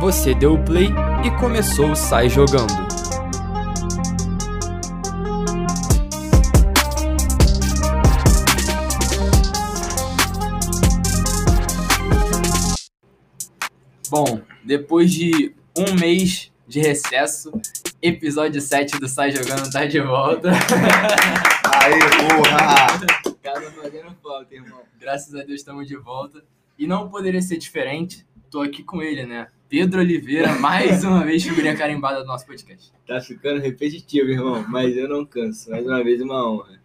Você deu o play e começou o Sai Jogando. Bom, depois de um mês de recesso, episódio 7 do Sai Jogando tá de volta. Aí, porra! Casa fazendo falta, irmão. Graças a Deus estamos de volta. E não poderia ser diferente, tô aqui com ele, né? Pedro Oliveira, mais uma vez figurinha carimbada do nosso podcast. Tá ficando repetitivo, irmão, mas eu não canso. Mais uma vez, uma honra.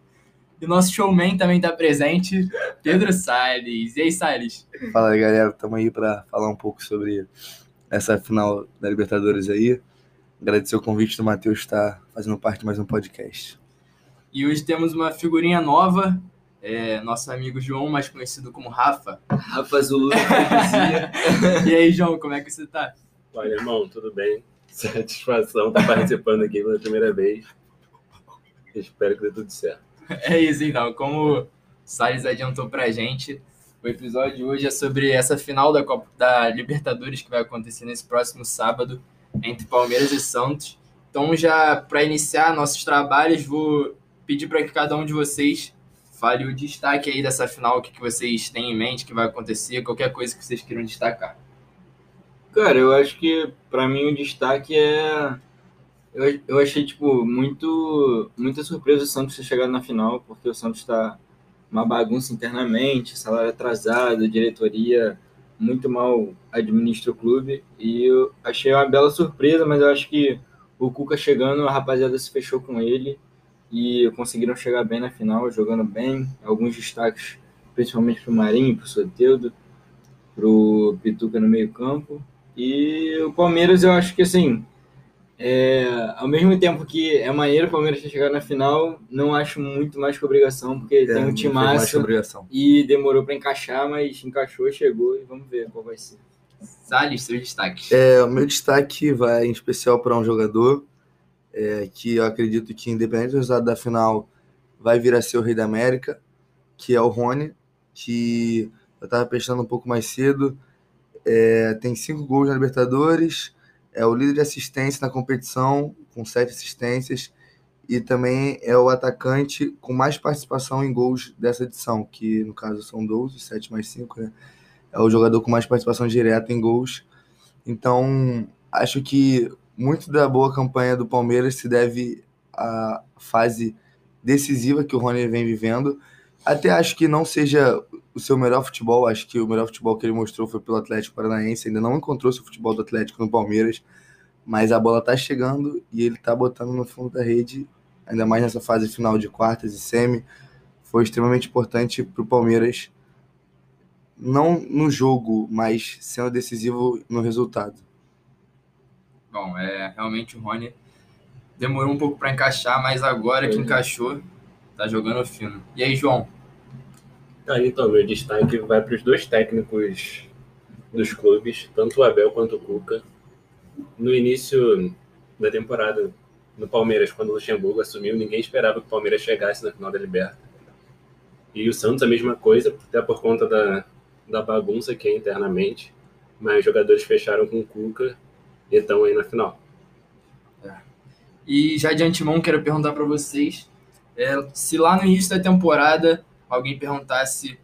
E o nosso showman também tá presente, Pedro Salles. E aí, Salles? Fala aí, galera. Tamo aí pra falar um pouco sobre essa final da Libertadores aí. Agradecer o convite do Matheus estar fazendo parte de mais um podcast. E hoje temos uma figurinha nova, é, nosso amigo João, mais conhecido como Rafa. Rafa Zulu. E aí, João, como é que você tá? Olha, irmão, tudo bem? Satisfação estar participando aqui pela primeira vez. Espero que dê tudo certo. É isso, então. Como o Salles adiantou pra gente, o episódio de hoje é sobre essa final da, Copa, da Libertadores que vai acontecer nesse próximo sábado entre Palmeiras e Santos. Então, já para iniciar nossos trabalhos, vou pedir para que cada um de vocês fale o destaque aí dessa final, o que, vocês têm em mente que vai acontecer, qualquer coisa que vocês queiram destacar. Cara, eu acho que pra mim o destaque é. Eu, eu achei, tipo, muito, muita surpresa o Santos ter chegado na final, porque o Santos tá uma bagunça internamente, salário atrasado, diretoria muito mal administra o clube. E eu achei uma bela surpresa, mas eu acho que o Cuca chegando, a rapaziada se fechou com ele e conseguiram chegar bem na final, jogando bem. Alguns destaques, principalmente pro Marinho, pro Soteudo, pro Pituca no meio-campo. E o Palmeiras, eu acho que assim, é, ao mesmo tempo que é maneiro o Palmeiras ter chegado na final, não acho muito mais que obrigação, porque tem um time massa obrigação. e demorou para encaixar, mas encaixou, chegou e vamos ver qual vai ser. Salles, seus destaques. É, o meu destaque vai em especial para um jogador é, que eu acredito que, independente do resultado da final, vai vir a ser o Rei da América, que é o Rony, que eu estava prestando um pouco mais cedo. É, tem cinco gols na Libertadores, é o líder de assistência na competição, com sete assistências, e também é o atacante com mais participação em gols dessa edição, que no caso são 12, 7 mais 5, né? É o jogador com mais participação direta em gols. Então, acho que muito da boa campanha do Palmeiras se deve à fase decisiva que o Rony vem vivendo. Até acho que não seja o seu melhor futebol, acho que o melhor futebol que ele mostrou foi pelo Atlético Paranaense, ainda não encontrou seu futebol do Atlético no Palmeiras, mas a bola tá chegando e ele tá botando no fundo da rede, ainda mais nessa fase final de quartas e semi, foi extremamente importante para o Palmeiras, não no jogo, mas sendo decisivo no resultado. Bom, é realmente o Rony demorou um pouco para encaixar, mas agora que encaixou, tá jogando fino. E aí, João? Ah, então, meu destaque vai para os dois técnicos dos clubes, tanto o Abel quanto o Cuca. No início da temporada no Palmeiras, quando o Luxemburgo assumiu, ninguém esperava que o Palmeiras chegasse na final da Liberta. E o Santos a mesma coisa, até por conta da, da bagunça que é internamente. Mas os jogadores fecharam com o Cuca estão aí na final. E já de antemão quero perguntar para vocês, é, se lá no início da temporada alguém perguntasse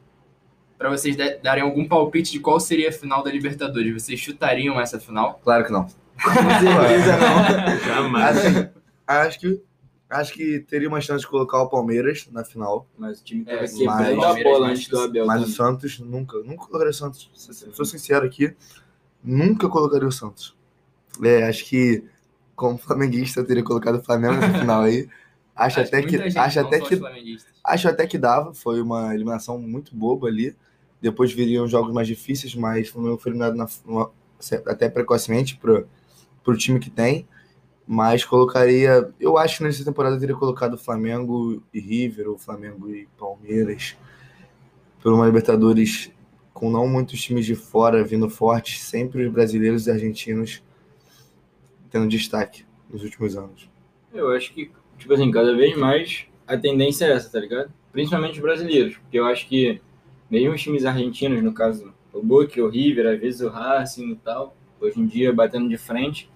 para vocês da- darem algum palpite de qual seria a final da Libertadores, vocês chutariam essa final? Claro que não. Com certeza não. Jamais. Assim, acho que acho que teria uma chance de colocar o Palmeiras na final, Mas o time É, tava sim, quebrando mas- a Palmeiras bola mais antes do Abel. mas o também. Santos nunca, nunca colocaria o Santos. Sou sincero aqui, nunca colocaria o Santos. É, acho que como flamenguista eu teria colocado o Flamengo na final aí. Acho, até que acho até que acho até que dava, foi uma eliminação muito boba ali. Depois viriam jogos mais difíceis, mas o Flamengo foi eliminado na- numa- até precocemente pro, pro time que tem. Mas colocaria. Eu acho que nessa temporada eu teria colocado Flamengo e River, ou Flamengo e Palmeiras. Por uma Libertadores com não muitos times de fora vindo fortes, sempre os brasileiros e argentinos tendo destaque nos últimos anos. Eu acho que, tipo assim, cada vez mais a tendência é essa, tá ligado? Principalmente os brasileiros, porque eu acho que mesmo os times argentinos, no caso o Boca, o River, às vezes o Racing e tal, hoje em dia, batendo de frente.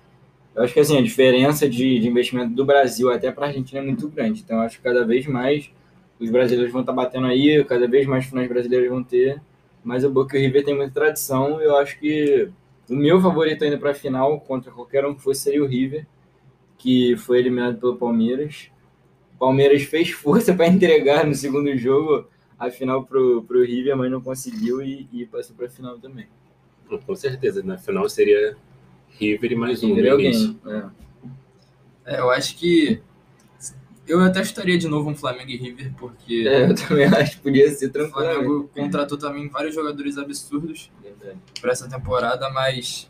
Eu acho que assim, a diferença de, de investimento do Brasil até para a Argentina é muito grande. Então, eu acho que cada vez mais os brasileiros vão estar tá batendo aí, cada vez mais finais brasileiros vão ter. Mas o Boca e o River tem muita tradição. Eu acho que o meu favorito ainda para a final, contra qualquer um que fosse, seria o River, que foi eliminado pelo Palmeiras. O Palmeiras fez força para entregar no segundo jogo a final pro, pro River, mas não conseguiu e, e passou para a final também. Com certeza, na final seria River e mais um. River é alguém. É. É, eu acho que eu até estaria de novo um Flamengo e River, porque É, eu também acho que podia ser o tranquilo. Flamengo contratou também vários jogadores absurdos para essa temporada, mas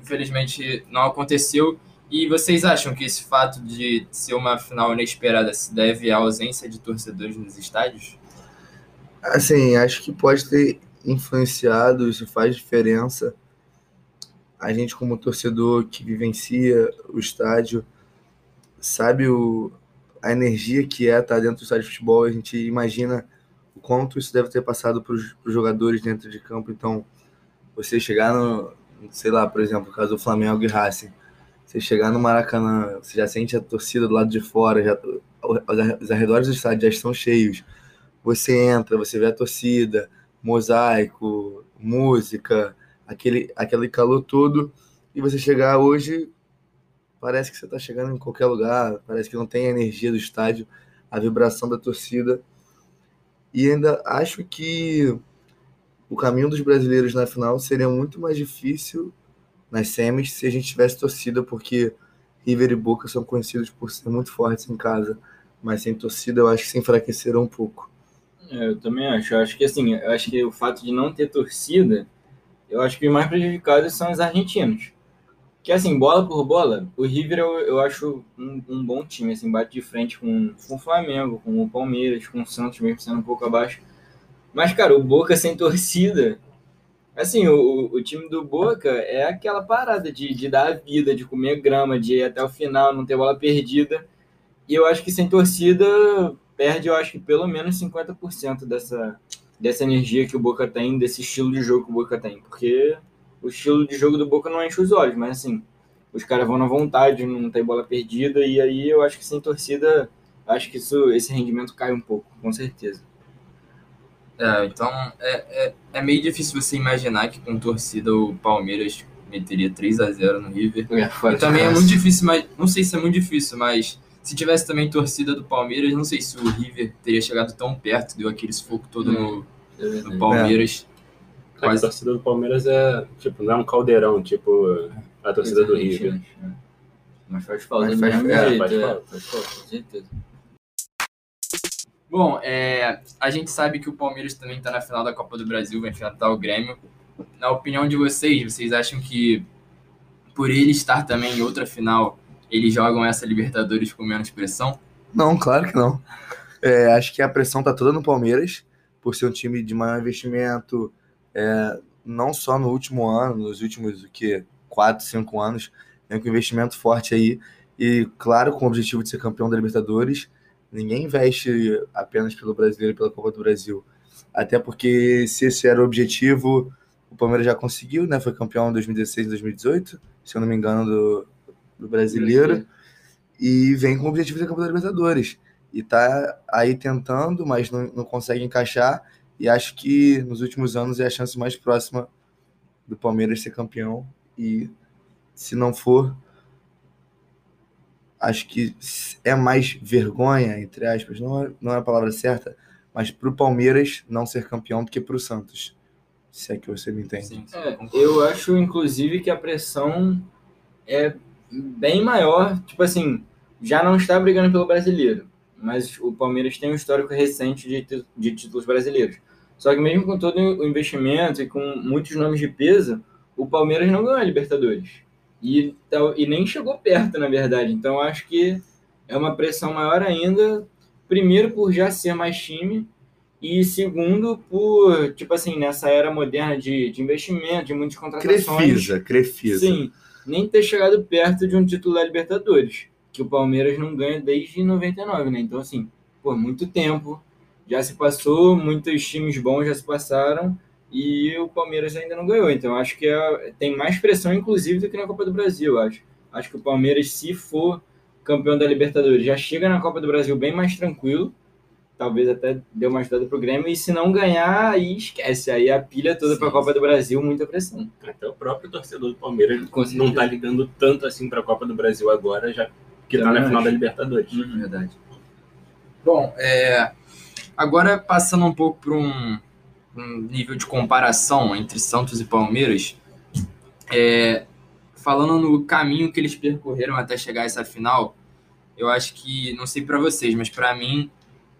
infelizmente não aconteceu. E vocês acham que esse fato de ser uma final inesperada se deve à ausência de torcedores nos estádios? Assim, acho que pode ter influenciado, isso faz diferença. A gente, como torcedor que vivencia o estádio, sabe o, a energia que é estar dentro do estádio de futebol. A gente imagina o quanto isso deve ter passado para os jogadores dentro de campo. Então, você chegar no, sei lá, por exemplo, no caso do Flamengo e Racing, você chegar no Maracanã, você já sente a torcida do lado de fora, já, os arredores do estádio já estão cheios. Você entra, você vê a torcida, mosaico, música, aquele, aquele calor todo, e você chegar hoje, parece que você está chegando em qualquer lugar, parece que não tem a energia do estádio, a vibração da torcida. E ainda acho que o caminho dos brasileiros na final seria muito mais difícil nas semis se a gente tivesse torcida, porque River e Boca são conhecidos por ser muito fortes em casa, mas sem torcida eu acho que se enfraqueceram um pouco. É, eu também acho. Eu acho que assim, acho que o fato de não ter torcida, eu acho que os mais prejudicados são os argentinos. Que assim, bola por bola, o River eu, eu acho um, um bom time, assim, bate de frente com, com o Flamengo, com o Palmeiras, com o Santos, mesmo sendo um pouco abaixo. Mas, cara, o Boca sem torcida, assim, o, o time do Boca é aquela parada de, de dar a vida, de comer grama, de ir até o final, não ter bola perdida. E eu acho que sem torcida perde, eu acho que pelo menos 50% dessa, dessa energia que o Boca tem, desse estilo de jogo que o Boca tem. Porque o estilo de jogo do Boca não enche os olhos, mas assim, os caras vão na vontade, não tem bola perdida, e aí eu acho que sem torcida, acho que isso, esse rendimento cai um pouco, com certeza. É, então é, é, é meio difícil você imaginar que com torcida o Palmeiras meteria 3 a 0 no River. É, E também é muito difícil, mas não sei se é muito difícil, mas se tivesse também torcida do Palmeiras, não sei se o River teria chegado tão perto, deu aquele sufoco todo no, É no Palmeiras. A Quase. torcida do Palmeiras é, tipo, não é um caldeirão, tipo a torcida do River. É. Mas faz falta Mas do faz- mesmo é, jeito, faz é, falta. faz falta, com certeza. Bom, é, a gente sabe que o Palmeiras também está na final da Copa do Brasil, vai enfrentar o Grêmio. Na opinião de vocês, vocês acham que por ele estar também em outra final, eles jogam essa Libertadores com menos pressão? Não, claro que não. É, acho que a pressão tá toda no Palmeiras, por ser um time de maior investimento, é, não só no último ano, nos últimos o quê? 4, 5 anos, vem com investimento forte aí. E, claro, com o objetivo de ser campeão da Libertadores, ninguém investe apenas pelo brasileiro e pela Copa do Brasil. Até porque, se esse era o objetivo, o Palmeiras já conseguiu, né? Foi campeão em 2016 e 2018, se eu não me engano, do, do brasileiro e vem com o objetivo de ser campeão da Libertadores. E tá aí tentando, mas não, não consegue encaixar. E acho que nos últimos anos é a chance mais próxima do Palmeiras ser campeão. E se não for, acho que é mais vergonha, entre aspas, não é, não é a palavra certa, mas pro Palmeiras não ser campeão do que pro Santos. Se é que você me entende. Sim, É, eu acho, inclusive, que a pressão é bem maior. Tipo assim, já não está brigando pelo brasileiro, mas o Palmeiras tem um histórico recente de, de títulos brasileiros. Só que mesmo com todo o investimento e com muitos nomes de peso, o Palmeiras não ganhou a Libertadores. E, e nem chegou perto, na verdade. Então acho que é uma pressão maior ainda, primeiro por já ser mais time, e segundo por, tipo assim, nessa era moderna de, de investimento, de muitas contratações. Crefisa, Crefisa. Sim, nem ter chegado perto de um título da Libertadores, que o Palmeiras não ganha desde 99, né? Então, assim, por muito tempo já se passou, muitos times bons já se passaram, e o Palmeiras ainda não ganhou. Então acho que é, tem mais pressão, inclusive, do que na Copa do Brasil, acho. Acho que o Palmeiras, se for campeão da Libertadores, já chega na Copa do Brasil bem mais tranquilo. Talvez até deu uma ajudada pro Grêmio. E se não ganhar, aí esquece. Aí a pilha toda para a Copa do Brasil, muita pressão. Até o próprio torcedor do Palmeiras não tá ligando tanto assim para a Copa do Brasil agora, já que tá Também na final da Libertadores. Uhum. Verdade. Bom, é, agora passando um pouco para um, um nível de comparação entre Santos e Palmeiras, é, falando no caminho que eles percorreram até chegar a essa final, eu acho que, não sei para vocês, mas para mim,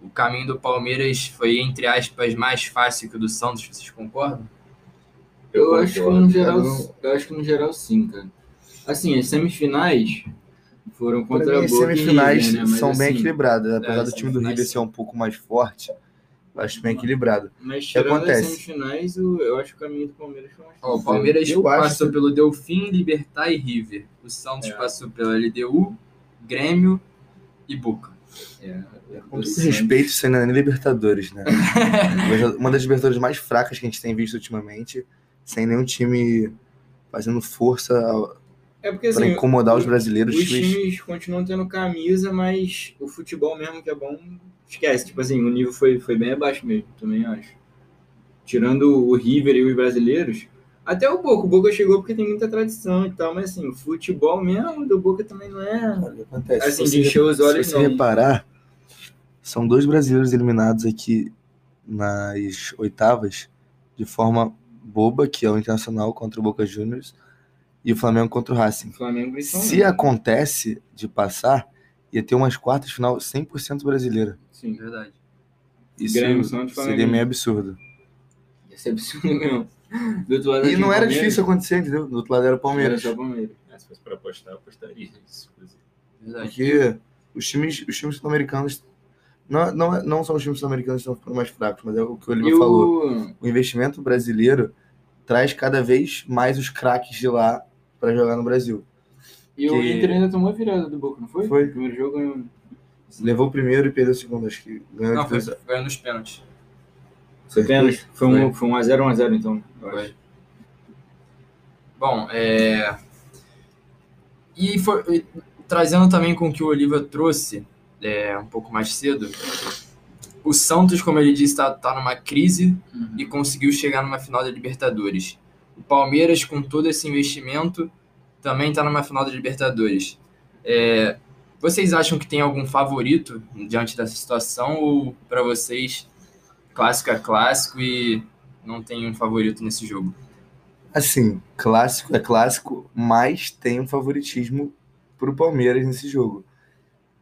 o caminho do Palmeiras foi, entre aspas, mais fácil que o do Santos, vocês concordam? Eu, acho que no geral, Eu não- eu acho que no geral sim, cara. Assim, as semifinais foram Pra contra mim, as Boca semifinais River, né? Mas, são bem assim, equilibradas. Apesar é, do time do semifinais River ser um pouco mais forte, eu acho bem equilibrado. Mas tirando as acontece? semifinais, o- eu acho que o caminho do Palmeiras foi mais Ó, o fácil. Palmeiras Eu passou que- pelo Delfim, Libertar e River. O Santos É. passou pela LDU, Grêmio e Boca. É, Com do todo Santos. respeito, isso ainda não é nem Libertadores, né? Uma das Libertadores mais fracas que a gente tem visto ultimamente, sem nenhum time fazendo força É porque para assim, incomodar os brasileiros. os times- times continuam tendo camisa, mas o futebol mesmo que é bom, esquece. Tipo assim, o nível foi, foi bem abaixo mesmo, também acho. Tirando o River e os brasileiros, até o Boca. O Boca chegou porque tem muita tradição e tal, mas assim, o futebol mesmo do Boca também não é. Olha acontece. Assim, se de encher os olhos, se você não. reparar, são dois brasileiros eliminados aqui nas oitavas de forma boba, que é o Internacional contra o Boca Juniors e o Flamengo contra o Racing. O Flamengo principalmente. Se acontece de passar, ia ter umas quartas de final 100% brasileira. Sim, Verdade. Isso Grêmio, seria meio absurdo. ia ser absurdo mesmo. Do outro lado E não o era Palmeiras, difícil acontecer, entendeu? Do outro lado era o Palmeiras. Era só o Palmeiras. É, se fosse para apostar, eu apostaria nisso. inclusive. Verdade. Porque os times, os times sul-americanos. Não, não, não são os times sul-americanos que estão ficando mais fracos, mas é o que o Oliver E falou. o... O investimento brasileiro traz cada vez mais os craques de lá para jogar no Brasil. E o Que- Inter ainda tomou a virada do Boca, não foi? Foi. O primeiro jogo ganhou. Levou o primeiro e perdeu o segundo, acho que ganhou Não, foi, foi nos pênaltis. Foi pênalti? Foi um, foi um 1x0, 1x0 então. eu Foi. acho. Bom, é... E, foi- e trazendo também com o que o Oliva trouxe é, um pouco mais cedo, o Santos, como ele disse, está tá numa crise Uhum. e conseguiu chegar numa final da Libertadores. O Palmeiras, com todo esse investimento, também está numa final da Libertadores. É, vocês acham que tem algum favorito diante dessa situação ou para vocês clássico é clássico e não tem um favorito nesse jogo? Assim, clássico é clássico, mas tem um favoritismo pro Palmeiras nesse jogo.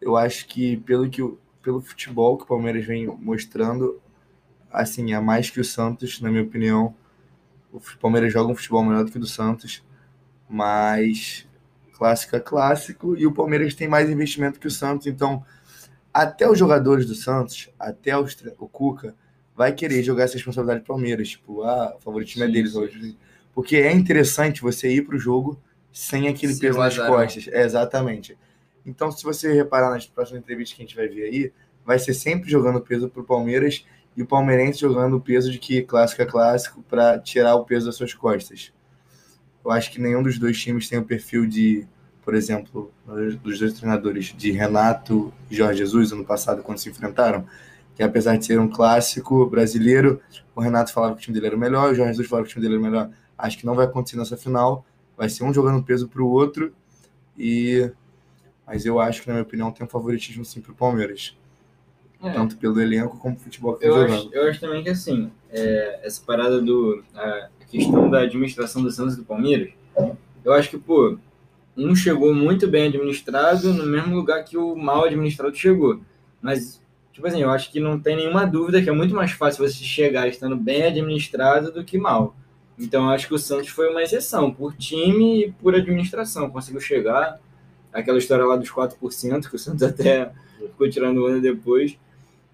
Eu acho que pelo que o- pelo futebol que o Palmeiras vem mostrando, assim, é mais que o Santos, na minha opinião. O Palmeiras joga um futebol melhor do que o do Santos, mas clássico é clássico e o Palmeiras tem mais investimento que o Santos, então até os jogadores do Santos, até os o Cuca vai querer jogar essa responsabilidade pro Palmeiras, tipo, ah, o favoritismo é deles hoje. Porque é interessante você ir pro jogo sem aquele peso o nas azarão. costas. É, exatamente. Então, se você reparar nas próximas entrevistas que a gente vai ver aí, vai ser sempre jogando peso pro Palmeiras e o palmeirense jogando o peso de que clássico é clássico para tirar o peso das suas costas. Eu acho que nenhum dos dois times tem o perfil de, por exemplo, dos dois treinadores, de Renato e Jorge Jesus, ano passado, quando se enfrentaram, que apesar de ser um clássico brasileiro, o Renato falava que o time dele era o melhor, o Jorge Jesus falava que o time dele era o melhor. Acho que não vai acontecer nessa final, vai ser um jogando peso pro outro, e mas eu acho que, na minha opinião, tem um favoritismo sim pro Palmeiras. É. Tanto pelo elenco como pelo futebol que Eu vem acho, eu acho também que assim, é, essa parada do. A questão da administração do Santos e do Palmeiras, eu acho que, pô, um chegou muito bem administrado no mesmo lugar que o mal administrado chegou. Mas, tipo assim, eu acho que não tem nenhuma dúvida que é muito mais fácil você chegar estando bem administrado do que mal. Então, eu acho que o Santos foi uma exceção, por time e por administração. Conseguiu chegar. Aquela história lá dos 4%, que o Santos até ficou tirando onda depois.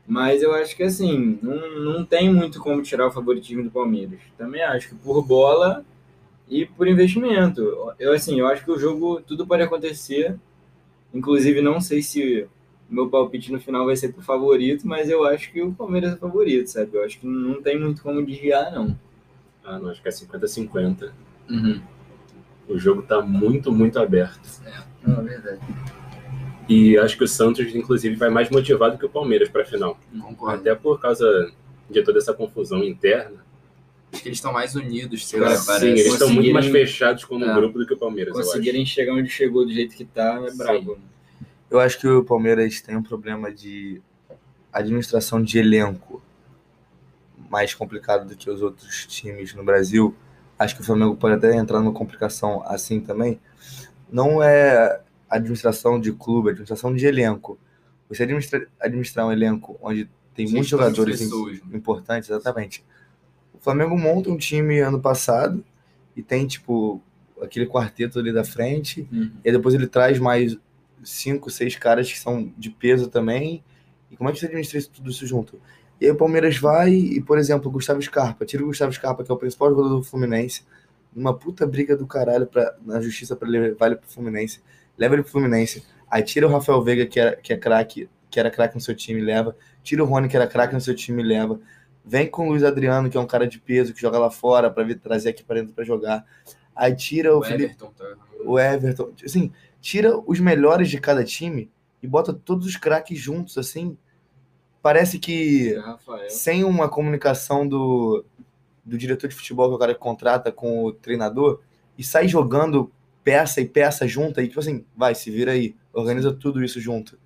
Mas eu acho que assim, não, não tem muito como tirar o favoritismo do Palmeiras. Também acho que por bola e por investimento. Eu assim, eu acho que o jogo tudo pode acontecer. Inclusive, não sei se o meu palpite no final vai ser pro favorito, mas eu acho que o Palmeiras é favorito, sabe? Eu acho que não tem muito como desviar, não. Ah, não, acho que é 50-50. Uhum. O jogo tá muito, muito aberto. Não, é verdade. E acho que o Santos, inclusive, vai mais motivado que o Palmeiras para a final. Concordo. Até por causa de toda essa confusão interna. Acho que eles estão mais unidos, sei lá, sim, parece. Eles estão muito mais fechados como É. grupo do que o Palmeiras, eu acho. Conseguirem chegar onde chegou do jeito que tá, é Sim. brabo. Eu acho que o Palmeiras tem um problema de administração de elenco mais complicado do que os outros times no Brasil. Acho que o Flamengo pode até entrar numa complicação assim também. Não é administração de clube, administração de elenco. Você administra- administrar um elenco onde tem muitos jogadores pessoas, né? importantes, exatamente. O Flamengo monta um time ano passado e tem, tipo, aquele quarteto ali da frente Uhum. e depois ele traz mais cinco, seis caras que são de peso também. E como é que você administra isso, tudo isso junto? E aí o Palmeiras vai e, por exemplo, o Gustavo Scarpa, tira o Gustavo Scarpa, que é o principal jogador do Fluminense, numa puta briga do caralho pra, na justiça pra levar ele pro Fluminense, leva ele pro Fluminense, aí tira o Rafael Veiga, que, era, que é craque, que era craque no seu time, leva, tira o Rony, que era craque no seu time, leva, vem com o Luiz Adriano, que é um cara de peso, que joga lá fora pra vir trazer aqui pra dentro pra jogar, aí tira o, O Felipe Everton tá... o Everton, assim, tira os melhores de cada time e bota todos os craques juntos, assim. Parece que É, Rafael. sem uma comunicação do, do diretor de futebol, que é o cara que contrata com o treinador, e sai jogando peça e peça junta, e tipo assim, vai, se vira aí, organiza tudo isso junto.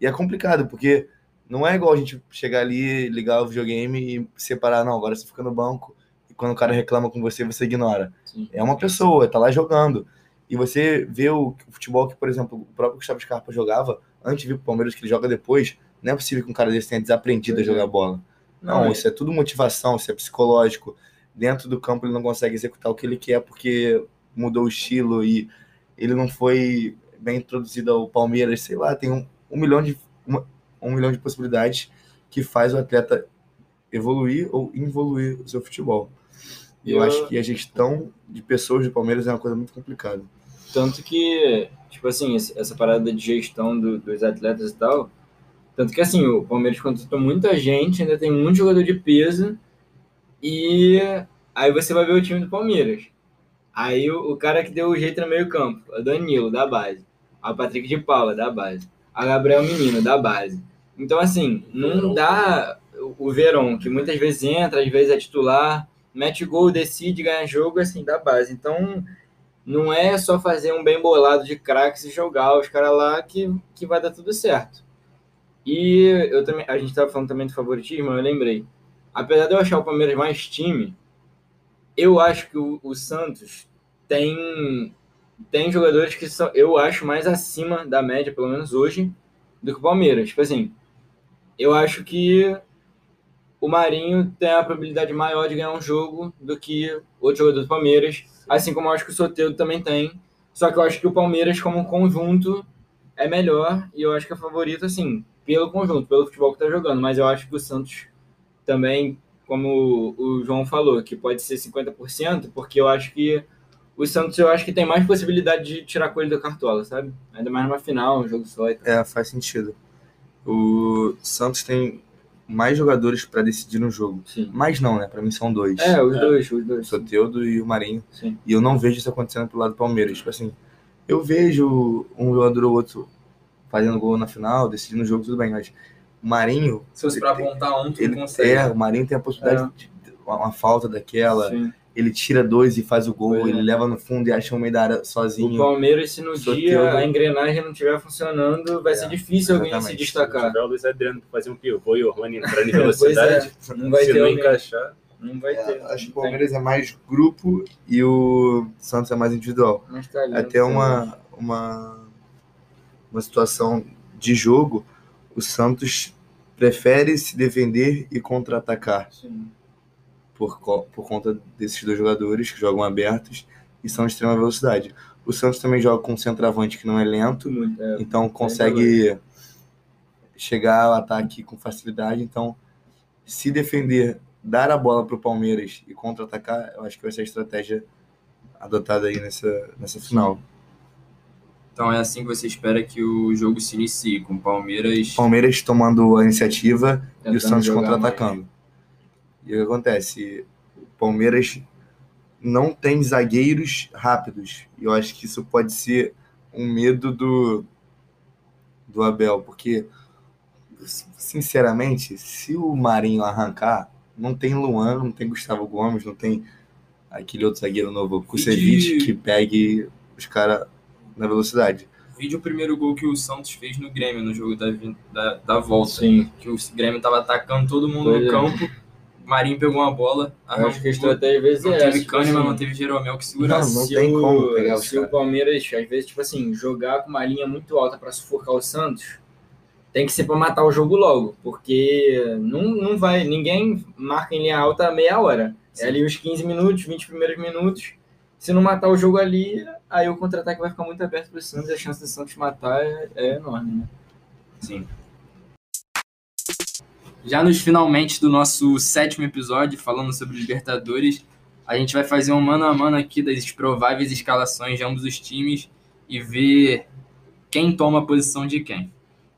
E é complicado, porque não é igual a gente chegar ali, ligar o videogame e separar, não, agora você fica no banco, e quando o cara reclama com você, você ignora. Sim. É uma pessoa, tá lá jogando. E você vê o, futebol que, por exemplo, o próprio Gustavo Scarpa jogava antes de vir pro Palmeiras, que ele joga depois. Não é possível que um cara desse tenha desaprendido a é. jogar bola. Não, é- isso é tudo motivação, isso é psicológico. Dentro do campo ele não consegue executar o que ele quer porque mudou o estilo e ele não foi bem introduzido ao Palmeiras. Sei lá, tem um, um milhão de uma- um milhão de possibilidades que faz o atleta evoluir ou involuir o seu futebol. E eu, Eu- acho que a gestão de pessoas do Palmeiras é uma coisa muito complicada. Tanto que, tipo assim, essa parada de gestão do- dos atletas e tal. Tanto que, assim, o Palmeiras contratou muita gente, ainda tem muito jogador de peso. E aí você vai ver o time do Palmeiras. Aí o, o cara que deu o jeito no meio-campo, o Danilo, da base. A Patrick de Paula, da base. A Gabriel Menino, da base. Então, assim, não dá o- Verón, que muitas vezes entra, às vezes é titular, mete gol, decide ganhar jogo, assim, da base. Então, não é só fazer um bem bolado de craques e jogar os caras lá que, que vai dar tudo certo. E eu também, a gente estava falando também do favoritismo, eu lembrei. Apesar de eu achar o Palmeiras mais time, eu acho que o, o Santos tem, tem jogadores que são, eu acho mais acima da média, pelo menos hoje, do que o Palmeiras. Tipo assim, eu acho que o Marinho tem a probabilidade maior de ganhar um jogo do que outro jogador do Palmeiras. Assim como eu acho que o Soteldo também tem. Só que eu acho que o Palmeiras, como conjunto, é melhor. E eu acho que é favorito, assim, pelo conjunto, pelo futebol que tá jogando. Mas eu acho que o Santos também, como o João falou, que pode ser 50%, porque eu acho que o Santos, eu acho que tem mais possibilidade de tirar coelho da cartola, sabe? Ainda mais numa final, um jogo só e tal. É, faz sentido. O Santos tem mais jogadores para decidir no jogo. Sim. Mais não, né? Para mim são dois. É, os É. dois, os O dois. Soteudo e o Marinho. Sim. E eu não vejo isso acontecendo pro lado do Palmeiras. Tipo assim, eu vejo um jogador ou outro fazendo gol na final, decidindo o jogo, tudo bem, mas Marinho, Se fosse pra apontar um, tu ele consegue. é, o Marinho tem a possibilidade de uma, uma falta daquela, Sim. ele tira dois e faz o gol, Pois é. ele leva no fundo e acha um meio da área O sozinho. Palmeiras, se no dia a engrenagem não estiver funcionando, vai É, ser difícil alguém se exatamente. Se destacar. tiver o Luiz Adriano fazer um pivô e o Rony entrando em velocidade, é, não vai se ter não alguém. encaixar, Não vai ter. É, acho que o Palmeiras é mais grupo e o Santos é mais individual. Mas tá ali, até uma, uma, uma situação de jogo, o Santos prefere se defender e contra-atacar por, co- por conta desses dois jogadores que jogam abertos e são de extrema velocidade. O Santos também joga com um centroavante que não é lento, Muito, é. então consegue chegar ao ataque com facilidade. Então, se defender, dar a bola para o Palmeiras e contra-atacar, eu acho que vai ser a estratégia adotada aí nessa, nessa final. Então é assim que você espera que o jogo se inicie, com o Palmeiras. Palmeiras tomando a iniciativa e o Santos contra-atacando. E o que acontece? O Palmeiras não tem zagueiros rápidos. E eu acho que isso pode ser um medo do, do Abel, porque, sinceramente, se o Marinho arrancar, não tem Luan, não tem Gustavo Gomes, não tem aquele outro zagueiro novo, Kusevich, de- que pegue os caras na velocidade. Vide o primeiro gol que o Santos fez no Grêmio, no jogo da, da, da volta. Sim. Que o Grêmio tava atacando todo mundo Pois no é. campo. O Marinho pegou uma bola, Eu acho que a arrancou. estratégia às vezes Não é teve essa, tipo Kahneman, assim, não teve Jeromel que Não, segurasse. não se tem o, como pegar Se o. Palmeiras, às vezes, tipo assim, jogar com uma linha muito alta pra sufocar o Santos, tem que ser pra matar o jogo logo, porque não, não vai, ninguém marca em linha alta meia hora. É ali os 15 minutos, 20 primeiros minutos. Se não matar o jogo ali, aí o contra-ataque vai ficar muito aberto pro Santos e a chance do Santos matar é, é enorme, né? Sim. Já nos finalmente do nosso sétimo episódio, falando sobre Libertadores, a gente vai fazer um mano a mano aqui das prováveis escalações de ambos os times e ver quem toma a posição de quem.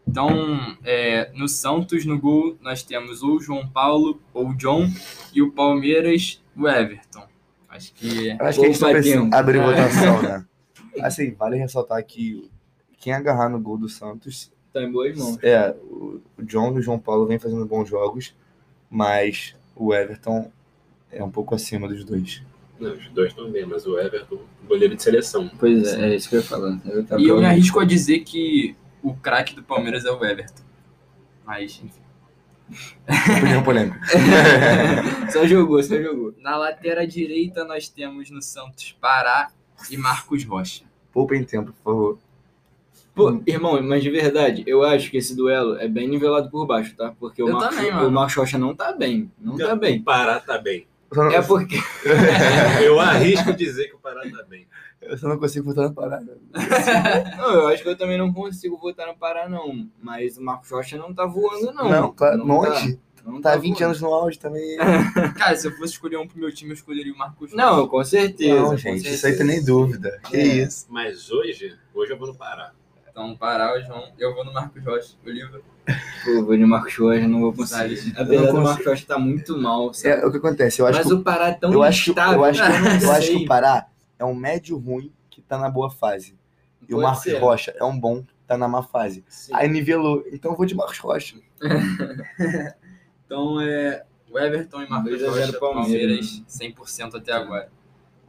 Então, é, no Santos, no gol, nós temos ou o João Paulo ou o John e o Palmeiras, o Everton. Acho que Eu acho que a gente precisa tempo. abrir É. votação, né? Assim, vale ressaltar que quem agarrar no gol do Santos Tá em boas mãos. É, o John e o João Paulo vêm fazendo bons jogos, mas o Everton é um pouco acima dos dois. Não, os dois estão bem, mas o Everton, goleiro de seleção. Pois é, é isso que eu ia falar. Eu E eu me arrisco a dizer que o craque do Palmeiras é o Everton. Mas, enfim. Opinião polêmica. só jogou, só jogou. Na lateral direita, nós temos no Santos Pará e Marcos Rocha. Poupem tempo, por favor. Pô, irmão, mas de verdade, eu acho que esse duelo é bem nivelado por baixo, tá? Porque o Eu Marcos, também, o Marcos Rocha não tá bem. Não tá bem. O Pará tá bem. Não, É porque. Eu arrisco dizer que o Pará tá bem. Eu só não consigo votar na parada. Não, eu acho que eu também não consigo votar no Pará, não. Mas o Marcos Rocha não tá voando, não. Não, tá Não longe. Tá, não Tá 20 voando. anos no auge também. Cara, se eu fosse escolher um pro meu time, eu escolheria o Marcos Rocha. Não, com certeza. Não, com gente, certeza. isso aí tem nem dúvida. Que É. isso. Mas hoje, hoje eu vou no Pará. Então, Pará, o João. Eu vou no Marcos Rocha. O livro. Pô, vou de Marcos Rocha, não vou conseguir. Apesar Eu não do consigo. Marcos Rocha tá muito mal, sabe? É o que acontece. Eu acho Mas que, o Pará é tão eu acho, instável. eu acho, que eu eu acho que o Pará é um médio ruim que tá na boa fase. E o Marcos ser. Rocha é um bom que tá na má fase. Sim. Aí nivelou. Então eu vou de Marcos Rocha. Então, é. O Everton e Marcos 2 a 0 Rocha, Palmeiras. Palmeiras, 100% até agora.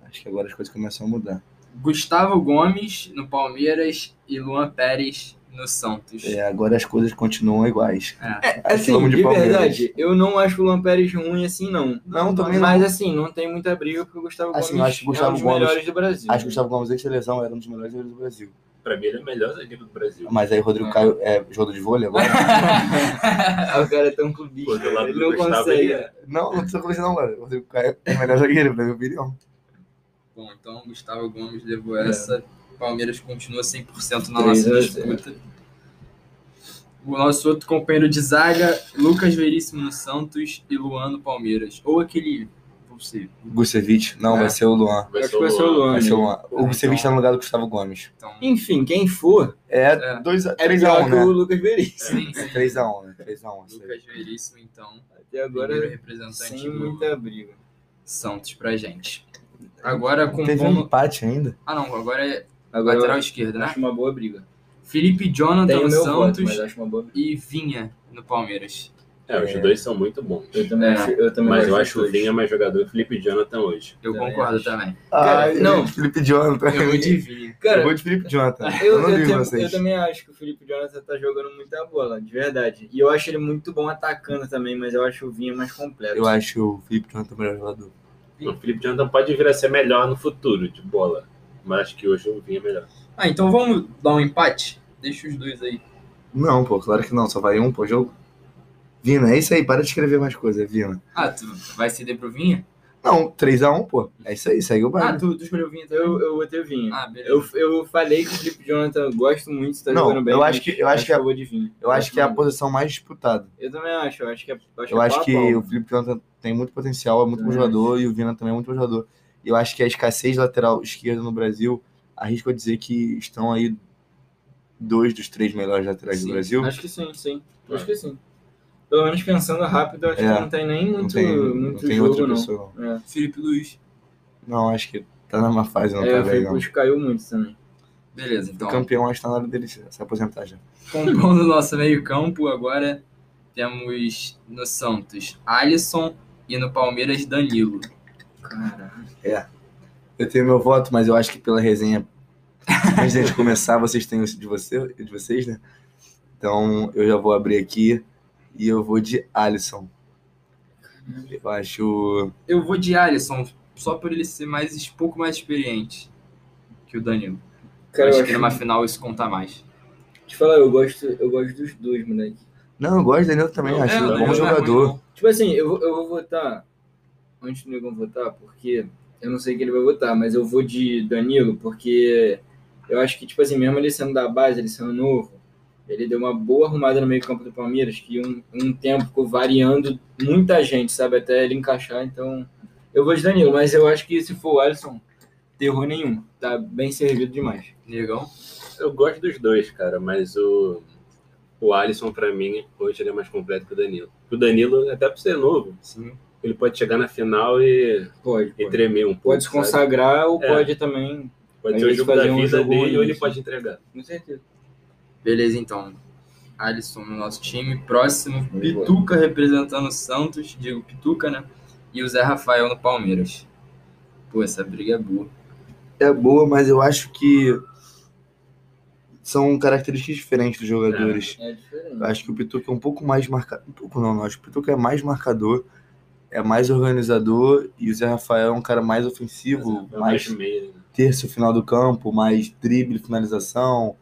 Acho que agora as coisas começam a mudar. Gustavo Gomes no Palmeiras e Luan Pérez no Santos. É, agora as coisas continuam iguais. É. Assim, Vamos de de, verdade, eu não acho o Luan Pérez ruim assim, não. Não, também não. Mas assim, não tem muita briga porque o Gustavo Assim, Gomes acho que o Gustavo é um dos Gomes- melhores do Brasil. Acho que o Gustavo Gomes, da lesão, era um dos melhores do Brasil. Pra mim, ele é o melhor zagueiro do Brasil. Mas aí o Rodrigo É. Caio é jogador de vôlei agora? O cara é tão clubista. Pô, do lado Ele do não Gustavo, consegue. ele é. não, não precisa conversar não, mano. O Rodrigo Caio é o melhor zagueiro, na minha opinião. Bom, então Gustavo Gomes levou essa. Palmeiras continua 100% na 3 nossa a 0. disputa. O nosso outro companheiro de zaga, Lucas Veríssimo no Santos e Luan no Palmeiras. Ou aquele. Gucevic, não, É. vai ser o Luan. Vai Acho ser que vai ser o Luan. Vai ser o né? Luan. O Gucevic então- tá no lugar do Gustavo Gomes. Então, Enfim, quem for, É É. 2 a é 3 a 1 que o né? Lucas Veríssimo. sim, sim. 3 a 1 né? 3 a 1 isso aí. Lucas Veríssimo, então. Até Primeiro agora, representante sem do muita briga. Santos pra gente. Agora Teve um empate ainda. Ah, não, agora é Agora lateral eu esquerda, né? acho uma boa briga. Felipe Jonathan no voto, Santos briga. e Vinha no Palmeiras. É, os dois são muito bons. Eu também É. acho. Eu também Mas eu acho o. Vinha mais jogador que o Felipe Jonathan hoje. Eu Também concordo acho. também. Cara, Ai, não. Felipe Jonathan. Eu vou de Vinha. Eu Cara, vou de Felipe Jonathan. Eu, Eu, eu ligo tam- vocês. eu também acho que o Felipe Jonathan tá jogando muita bola, de verdade. E eu acho ele muito bom atacando também, mas eu acho o Vinha mais completo. Eu acho o Felipe Jonathan o melhor jogador. O Felipe Jonathan pode vir a ser melhor no futuro de bola. Mas acho que hoje o Vinha é melhor. Ah, então vamos dar um empate? Deixa os dois aí. Não, pô, claro que não. Só vai um por jogo. Vina, é isso aí. Para de escrever mais coisas, Vina. Ah, tu vai ceder pro Vinha? Não, 3x1, pô. É isso aí, segue o Ah, baile. tu, tu escolheu o Vinha também? Eu, eu botei o Vinha. Ah, beleza. Eu, eu falei que o Felipe Jonathan eu gosto muito, tá Não, jogando bem. eu acho que- eu acho que eu vou de Vinha. Eu acho que é a posição mais disputada. Eu também acho, eu acho que é. acho Eu é acho que o Felipe Jonathan tem muito potencial, é muito bom Também jogador, e o Vina também é muito bom jogador. Eu acho que a escassez lateral esquerda no Brasil, arrisco a dizer que estão aí dois dos três melhores laterais Sim, do Brasil. Acho que sim, sim. É. Acho que sim. Pelo menos pensando rápido, acho É. que não tem nem Não muito, tem, muito não tem jogo, outra não. pessoa. não. É. Felipe Luiz. Não, acho que tá numa fase, não é, tá o não. Felipe caiu muito também. Beleza, então. Campeão, acho que tá na hora dele se se aposentar já. Compondo o nosso meio-campo, agora temos no Santos Alisson e no Palmeiras Danilo. Caralho. Eu tenho meu voto, mas eu acho que pela resenha, antes da gente começar, vocês têm o de, você, de vocês, né? Então eu já vou abrir aqui e eu vou de Alisson. Eu acho. Eu vou de Alisson, só por ele ser mais um pouco mais experiente que o Danilo. Cara, acho eu que numa final isso conta mais. Te falar, eu gosto, eu gosto dos dois, moleque. Não, eu gosto do Danilo também, Não, acho É, um bom é jogador. não. Tipo assim, eu, eu vou votar. Antes do Negão votar, porque eu não sei que ele vai votar, mas eu vou de Danilo, porque eu acho que, tipo assim, mesmo ele sendo da base, ele sendo novo, ele deu uma boa arrumada no meio-campo do Palmeiras, que um, um tempo ficou variando muita gente, sabe? Até ele encaixar. Então, eu vou de Danilo, mas eu acho que se for o Alisson, terror nenhum. Tá bem servido demais. Negão. Eu gosto dos dois, cara, mas o, o Alisson, pra mim, hoje ele é mais completo que o Danilo. O Danilo, até por ser novo, Sim. Ele pode chegar na final e, Pode, e pode. tremer um pouco. Pode se consagrar ou É. pode também, Pode ser o jogo da um vida jogo dele ou ele pode entregar. com certeza. Beleza, então. Alisson no nosso time. Próximo, Muito Pituca representando o Santos. Digo Pituca, né? E o Zé Rafael no Palmeiras. Pô, essa briga é boa. É boa, mas eu acho que são características diferentes dos jogadores. É diferente. Eu acho que o Pituca é um pouco mais marcador. Um pouco não, não. Acho que o Pituca é mais marcador, é mais organizador e o Zé Rafael é um cara mais ofensivo, É mais mais né? terço final do campo, mais drible, finalização.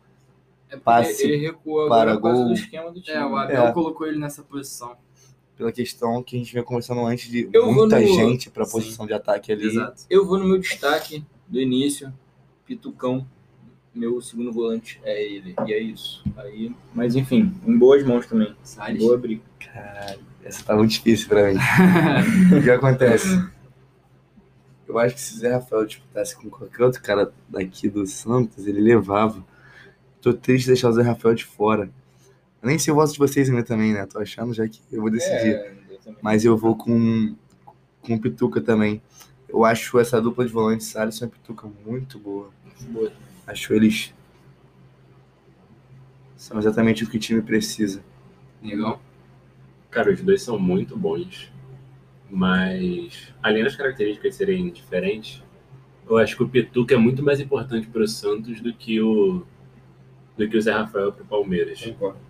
É passe ele recuou para agora por causa gol. do esquema do time. É, o Abel É. colocou ele nessa posição. Pela questão que a gente vinha conversando antes de Eu muita no- gente para a Sim. posição de ataque ali. Exato. Eu vou no meu destaque do início, Pitucão. Meu segundo volante é ele. E é isso. Aí, mas enfim, em boas mãos também. Salles. Boa briga. Essa tá muito difícil pra mim. o que acontece? Eu acho que se o Zé Rafael disputasse com qualquer outro cara daqui do Santos, ele levava. Tô triste de deixar o Zé Rafael de fora. Eu nem sei o voto de vocês ainda também, né? Tô achando já que eu vou decidir. É, eu. Mas eu vou com, com o Pituca também. Eu acho essa dupla de volantes, Alisson e Pituca, muito boa. Boa. Acho eles são exatamente o que o time precisa. Negão. Cara, os dois são muito bons, mas além das características serem diferentes, eu acho que o Pituca é muito mais importante para o Santos do que o do que o Zé Rafael para o Palmeiras.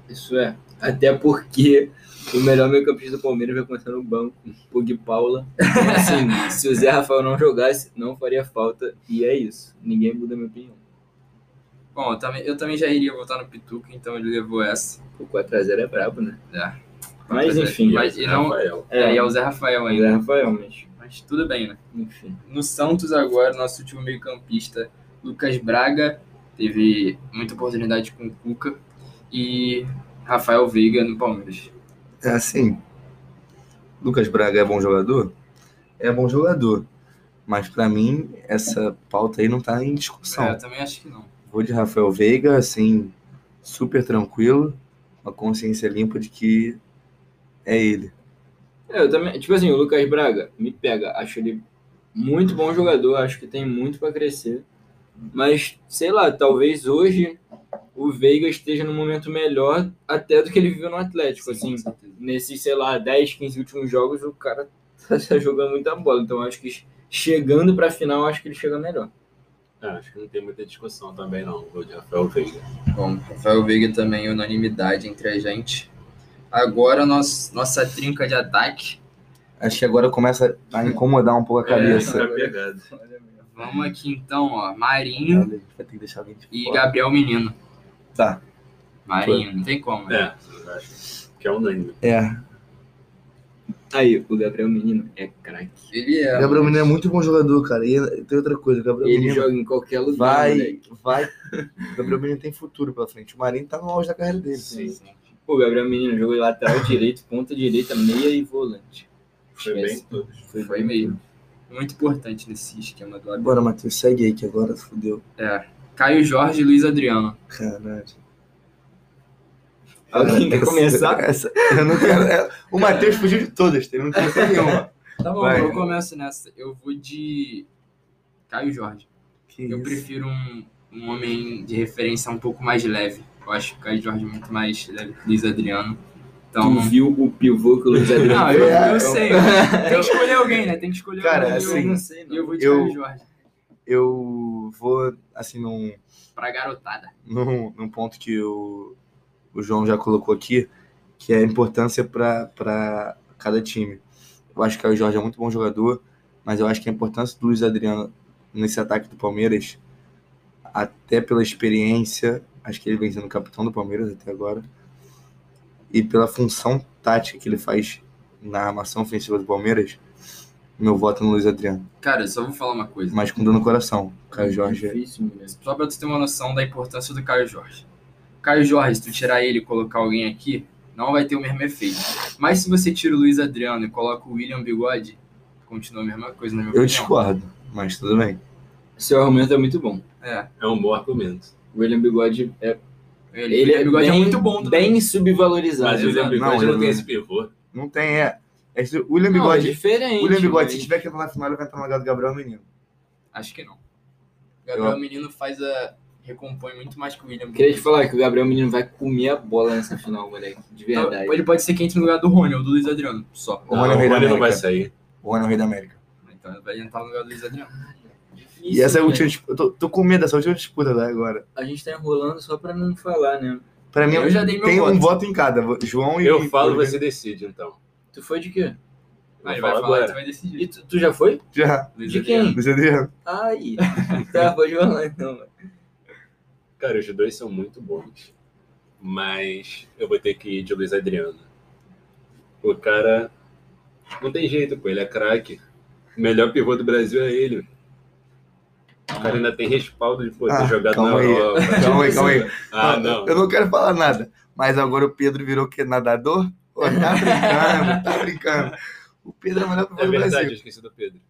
Isso é. Até porque o melhor meio campista do Palmeiras vai começar no banco, Pug Paula. Então, assim, se o Zé Rafael não jogasse, não faria falta. E é isso. Ninguém muda a minha opinião. Bom, eu também, eu também já iria votar no Pituca, então ele levou essa. O 4x0 é brabo, né? É. Mas é, enfim. Mas E o e não- Rafael. É, e é o Zé Rafael ainda. Zé Rafael, mas Mas tudo bem, né? enfim. No Santos agora, nosso último meio-campista, Lucas Braga, teve muita oportunidade com o Cuca. E Rafael Veiga no Palmeiras. É assim. Lucas Braga é bom jogador? É bom jogador. Mas pra mim, essa pauta aí não tá em discussão. É, eu também acho que não. Vou de Rafael Veiga, assim, super tranquilo, uma consciência limpa de que é ele. É, eu também. Tipo assim, o Lucas Braga me pega. Acho ele muito bom jogador. Acho que tem muito pra crescer. Mas, sei lá, talvez hoje o Veiga esteja num momento melhor até do que ele viveu no Atlético. assim, nesses, sei lá, 10, 15 últimos jogos, o cara tá jogando muita bola. Então, acho que chegando pra final, acho que ele chega melhor. É, acho que não tem muita discussão também não. Vou de Rafael Veiga. Bom, Rafael Veiga também unanimidade entre a gente. Agora, nós, nossa trinca de ataque. Acho que agora começa a incomodar um pouco a cabeça. É, tá pegado. Vamos aqui então, ó. Marinho Vai ter que deixar alguém de e fora. Gabriel Menino. Tá. Marinho, não tem como. né? É, acho que é unânime. É. Aí, o Gabriel Menino é craque. Ele é. Gabriel Menino é muito bom jogador, cara. E tem outra coisa, Gabriel Ele Menino joga em qualquer lugar, vai, moleque. vai. Gabriel Menino tem futuro pela frente. O Marinho tá no auge da carreira dele. Sim, sim. Pô, o Gabriel Menino jogou em lateral direito, ponta direita, meia e volante. Foi bem todos. Foi meio. Muito importante nesse esquema do Abel. Bora, Matheus, segue aí que agora fudeu. É. Caio Jorge e Luiz Adriano. Caralho. Alguém quer começar? essa- eu não quero. é, o Matheus fugiu de todas, ele não começou nenhuma. Tá bom, Vai. eu começo nessa. Eu vou de Caio Jorge. Que Eu isso. prefiro um, um homem de referência um pouco mais leve. Eu acho que o Caio Jorge é muito mais leve que o Luiz Adriano. Então. Tu viu o pivô que o Luiz Adriano Não, eu, É, eu sei. Tem que escolher alguém, né? Tem que escolher Cara, alguém. assim, eu, não sei, não. eu vou de eu- Caio Jorge. Eu vou, assim, num, Pra garotada. num, num ponto que o, o João já colocou aqui, que é a importância para cada time. Eu acho que o Jorge é muito bom jogador, mas eu acho que a importância do Luiz Adriano nesse ataque do Palmeiras, até pela experiência, acho que ele vem sendo capitão do Palmeiras até agora, e pela função tática que ele faz na armação ofensiva do Palmeiras, meu voto é no Luiz Adriano. Cara, eu só vou falar uma coisa. Mas com dor no coração. Caio Jorge é Difícil, mulher. Só pra tu ter uma noção da importância do Caio Jorge. Caio Jorge, se tu tirar ele e colocar alguém aqui, não vai ter o mesmo efeito. Mas se você tira o Luiz Adriano e coloca o William Bigode, continua a mesma coisa, na minha Eu opinião. discordo, mas tudo bem. Seu argumento é muito bom. É. É um bom argumento. O William Bigode é, Ele, ele é, Bigode bem, é muito bom também. bem subvalorizado. Mas o William. Bigode Não, não, ele tem não- esse pivô. Não tem, é. é o William Não, é Bigode, diferente. William Bigode, mas- se tiver que entrar na final, ele vai entrar no lugar do Gabriel Menino. Acho que não. Gabriel Eu- Menino faz a. recompõe muito mais que o William Queria te falar que o Gabriel Menino vai comer a bola nessa final, moleque. De verdade. ele pode ser que entre no lugar do Rony ou do Luiz Adriano, só. O Não, Rony é o o da Rony não vai sair. O Rony é o rei da América. Então ele vai entrar no lugar do Luiz Adriano. E essa é a última disputa. Eu tô, tô com medo dessa última disputa né, agora. A gente tá enrolando só pra não falar, né? Pra mim, Eu já dei meu tem um voto. voto em cada. João e. Eu falo, você decide, então. Tu foi de quê? Aí ele vai falar agora. tu vai decidir. E tu, tu já foi? Já. Luiz de Adriano. quem? Luiz Adriano. Ai. tá, pode falar então. mano. Cara, os dois são muito bons. Mas eu vou ter que ir de Luiz Adriano. O cara. Não tem jeito, pô. Ele é craque. O melhor pivô do Brasil é ele. O cara ainda tem respaldo de poder Ah, jogar na aí. Europa. Calma aí, calma aí. Ah, não. Eu não quero falar nada. Mas agora o Pedro virou o quê? Nadador? Pô, tá brincando, tá brincando. O Pedro é o melhor pivô É do verdade, eu Brasil. esqueci do Pedro.